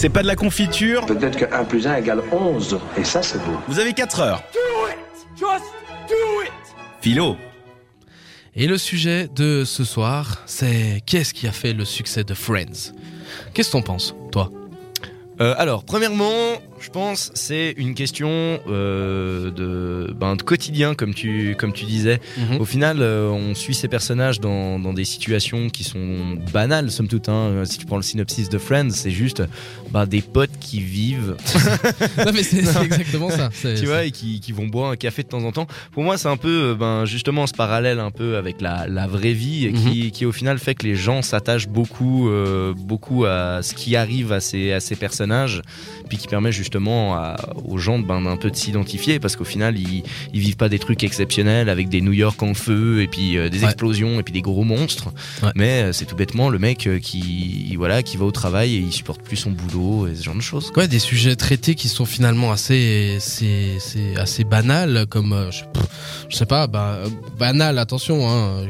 C'est pas de la confiture. Peut-être que 1 plus 1 égale 11. Et ça, c'est beau. Vous avez 4 heures. Philo. Et le sujet de ce soir, c'est qu'est-ce qui a fait le succès de Friends? Qu'est-ce que t'en penses, toi? Euh, alors, premièrement, je pense c'est une question euh, de, ben, de quotidien, comme tu, comme tu disais. Mhm. Au final, euh, on suit ces personnages dans, dans des situations qui sont banales, somme toute. hein. Si tu prends le synopsis de Friends, c'est juste ben, des potes qui vivent, Non mais c'est exactement ça. tu vois, et qui, qui vont boire un café de temps en temps. Pour moi, c'est un peu, euh, ben, justement, ce parallèle un peu avec la, la vraie vie, et qui, qui au final fait que les gens s'attachent beaucoup, euh, beaucoup à ce qui arrive à ces, à ces personnages, puis qui permet justement à- aux gens de, ben, d'un peu de s'identifier, parce qu'au final, ils, ils vivent pas des trucs exceptionnels avec des New York en feu, et puis euh, des Ouais. explosions, et puis des gros monstres. Ouais. Mais euh, c'est tout bêtement le mec euh, qui, voilà, qui va au travail et il supporte plus son boulot et ce genre de choses. Ouais, des sujets traités qui sont finalement assez, c'est, assez banals, comme euh, je, pff, je sais pas, bah, euh, banal, attention, hein,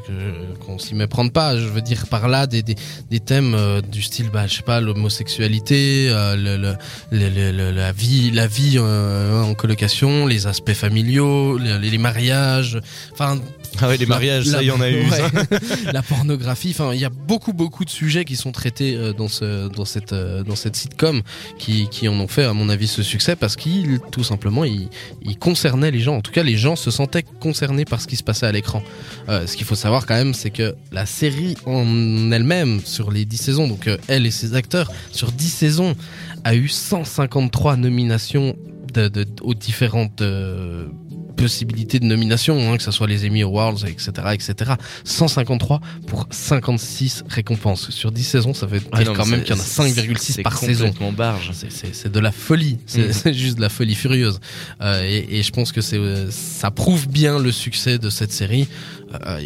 qu'on s'y méprenne pas. Je veux dire par là des, des, des thèmes du style, bah, je sais pas, l'homosexualité, le, le, le- le- le- la vie, la vie euh, en colocation, les aspects familiaux, les, les mariages, enfin Ah ouais, les mariages, la- ça, il y en a eu. ouais. la pornographie. Enfin, il y a beaucoup, beaucoup de sujets qui sont traités euh, dans ce, dans cette, euh, dans cette sitcom qui, qui en ont fait, à mon avis, ce succès parce qu'il, tout simplement, il, il concernait les gens. En tout cas, les gens se sentaient concernés par ce qui se passait à l'écran. Euh, ce qu'il faut savoir quand même, c'est que la série en elle-même, sur les 10 saisons, donc elle et ses acteurs, sur 10 saisons, a eu 153 nominations de, de- aux différentes possibilités de nomination, hein, que ce soit les Emmy Awards, etc., etc. 153 pour 56 récompenses. Sur 10 saisons, ça dire Ah non, quand même qu'il y en a 5,6 c'est par saison. C'est- de la folie, c'est Mhm. c'est juste de la folie furieuse. Euh, et, et je pense que c'est euh, ça prouve bien le succès de cette série. Euh,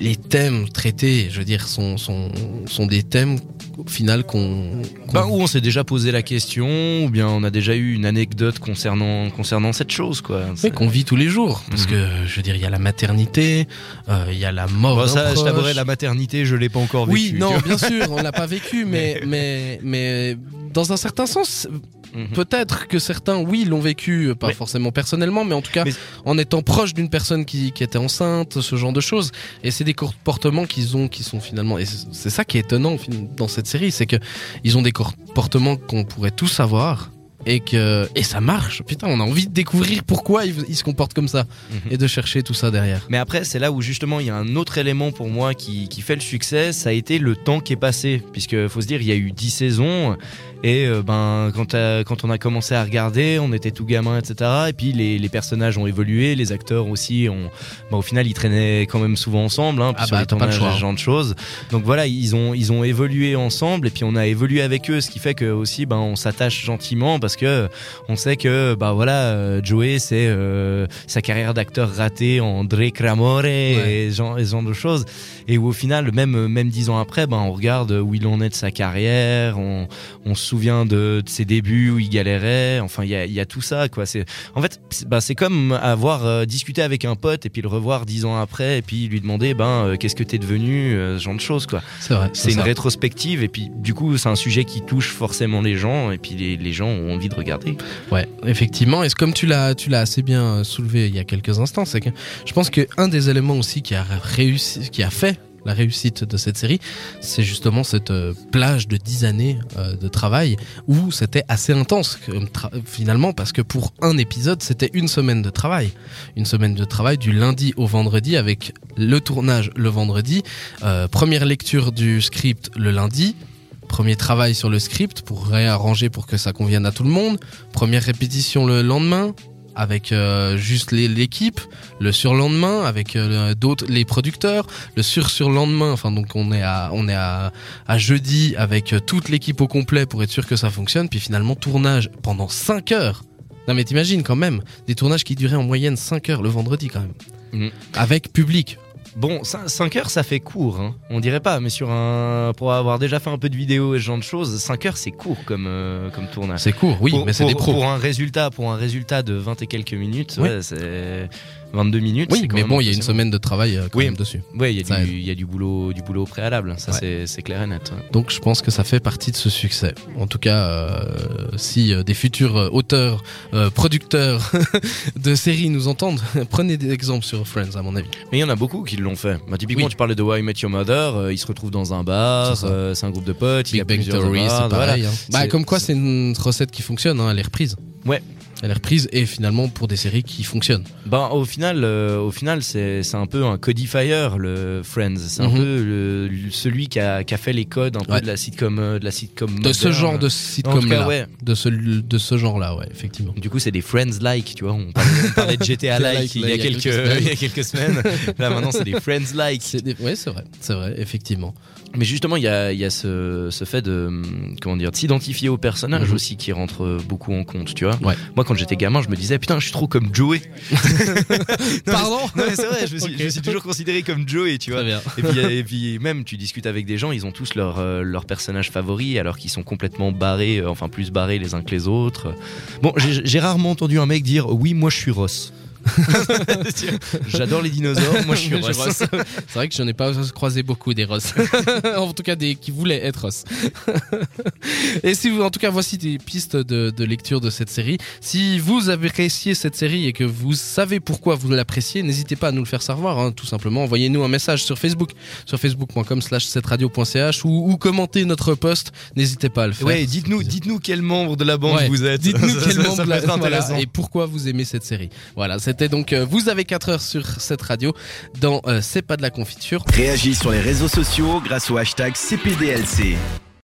les thèmes traités, je veux dire, sont sont, sont des thèmes au final qu'on qu'on- Ben, ou on s'est déjà posé la question, ou bien on a déjà eu une anecdote concernant, concernant cette chose, quoi. qu'on vit tous les jours. Parce Mhm. que je veux dire, il y a la maternité, euh, il y a la mort. Bon, ça, je proche. t'avouerai, la maternité, je l'ai pas encore Oui, vécu. non, tu vois. bien sûr, on l'a pas vécu, mais, mais, mais dans un certain sens, Mhm. peut-être que certains, oui, l'ont vécu, euh, pas Mais- forcément personnellement, mais en tout cas, Mais- en étant proche d'une personne qui, qui était enceinte, ce genre de choses. Et c'est des comportements qu'ils ont, qui sont finalement, et c'est ça qui est étonnant dans cette série, c'est que ils ont des comportements qu'on pourrait tous avoir. Et que et ça marche. Putain, on a envie de découvrir pourquoi ils, ils se comportent comme ça Mhm. et de chercher tout ça derrière. Mais après, c'est là où justement il y a un autre élément pour moi qui, qui fait le succès, ça a été le temps qui est passé. Puisque faut se dire, il y a eu 10 saisons, et euh, ben, quand, euh, quand on a commencé à regarder, on était tout gamin, etc. Et puis les, les personnages ont évolué, les acteurs aussi, ont, ben, au final ils traînaient quand même souvent ensemble, hein, puis Ah sur bah, les pas le choix, hein. ce genre de choses. Donc voilà, ils ont, ils ont évolué ensemble, et puis on a évolué avec eux, ce qui fait que aussi ben, on s'attache gentiment parce que on sait que bah voilà euh, Joey c'est euh, sa carrière d'acteur ratée en Dre Cramore et, ce genre, et ce genre de choses. Et où au final même même dix ans après ben on regarde où il en est de sa carrière on, on se souvient de, de ses débuts où il galérait. Enfin il y a, il y a tout ça quoi. C'est en fait c'est bah, comme avoir euh, discuté avec un pote et puis le revoir dix ans après et puis lui demander ben euh, qu'est-ce que t'es devenu ce genre de choses quoi. C'est une ça. rétrospective et puis du coup c'est un sujet qui touche forcément les gens et puis les, les gens ont de regarder Ouais, effectivement. Et comme tu l'as, tu l'as assez bien euh, soulevé il y a quelques instants, c'est que je pense que un des éléments aussi qui a réussi, qui a fait la réussite de cette série, c'est justement cette euh, plage de 10 années euh, de travail où c'était assez intense finalement parce que pour un épisode c'était une semaine de travail, une semaine de travail du lundi au vendredi avec le tournage le vendredi, première lecture du script le lundi, Premier travail sur le script pour réarranger pour que ça convienne à tout le monde. Première répétition le lendemain avec euh, juste l'équipe, le surlendemain avec euh, d'autres les producteurs, le sur surlendemain. Enfin donc on est à on est à, à jeudi avec euh, toute l'équipe au complet pour être sûr que ça fonctionne. Puis finalement tournage pendant 5 heures. Non mais t'imagines quand même des tournages qui duraient en moyenne 5 heures le vendredi quand même. Mhm. Avec public. Bon, 5 heures, ça fait court. Hein. On dirait pas, mais sur un pour avoir déjà fait un peu de vidéo et ce genre de choses, 5 heures, c'est court comme euh, comme tournage. C'est court, oui, Pour- mais c'est des pros. Pour un résultat, pour un résultat de 20 et quelques minutes, Oui. ouais, c'est 22 minutes. Oui, mais bon, il y a une semaine de travail euh, quand Oui. même dessus. Ouais, il y a du, il y a du boulot, du boulot au préalable. Ça, Ouais. c'est- clair et net. Donc je pense que ça fait partie de ce succès. En tout cas, euh, si des futurs auteurs, euh, producteurs de séries nous entendent, prenez des exemples sur Friends, à mon avis. Mais il y en a beaucoup qui l'ont fait. Bah, typiquement, Oui. tu parlais de Why I Met Your Mother. euh, ils se retrouvent dans un bar. C'est euh, C'est un groupe de potes. il y a Bang plusieurs Theory, bars, voilà. pareil. hein. Bah, comme quoi, c'est une recette qui fonctionne, hein, elle est reprise. Ouais. Elle est reprise et finalement pour des séries qui fonctionnent. Ben, au final, euh, au final, c'est c'est un peu un codifier le Friends. C'est un Mhm. peu le- celui qui a, qui a fait les codes un peu Ouais. de la sitcom, euh, de la sitcom. De ce genre de En tout sitcom cas, là. ouais. De ce, de ce genre-là, ouais, effectivement. Du coup, c'est des Friends-like, tu vois. On parlait, on parlait de GTA-like il, y a quelques, il y a quelques semaines. Là, maintenant, c'est des Friends-like. Ouais, c'est vrai, c'est vrai, effectivement. Mais justement, il y a, y a ce, ce fait de, hum, comment dire, de s'identifier au personnage Mhm. aussi qui rentre beaucoup en compte, tu vois. Ouais. Moi, quand j'étais gamin, je me disais, putain, je suis trop comme Joey. Pardon Non, mais c'est vrai, je me, suis, Ok. je me suis toujours considéré comme Joey, tu vois. Bien. Et puis, et puis même, tu discutes avec des gens, ils ont tous leur, euh, leur personnage favori, alors qu'ils sont complètement barrés, euh, enfin plus barrés les uns que les autres. Bon, j'ai j'ai rarement entendu un mec dire oui, moi je suis Ross. J'adore les dinosaures, moi je suis Ross. C'est vrai que j'en ai pas croisé beaucoup des Ross. en tout cas, des qui voulaient être Ross. et si vous, en tout cas, voici des pistes de, de lecture de cette série. Si vous avez apprécié cette série et que vous savez pourquoi vous l'appréciez, n'hésitez pas à nous le faire savoir, hein, tout simplement. Envoyez-nous un message sur Facebook, sur facebook.com slash 7radio.ch ou, ou commentez notre post. N'hésitez pas à le faire. Ouais, dites-nous, dites-nous quel membre de la bande Ouais, vous êtes. Dites-nous quel membre peut la- voilà, et pourquoi vous aimez cette série. Voilà, c'était donc euh, vous avez 4 heures sur cette radio dans euh, C'est pas de la confiture. Réagis sur les réseaux sociaux grâce au hashtag CPDLC.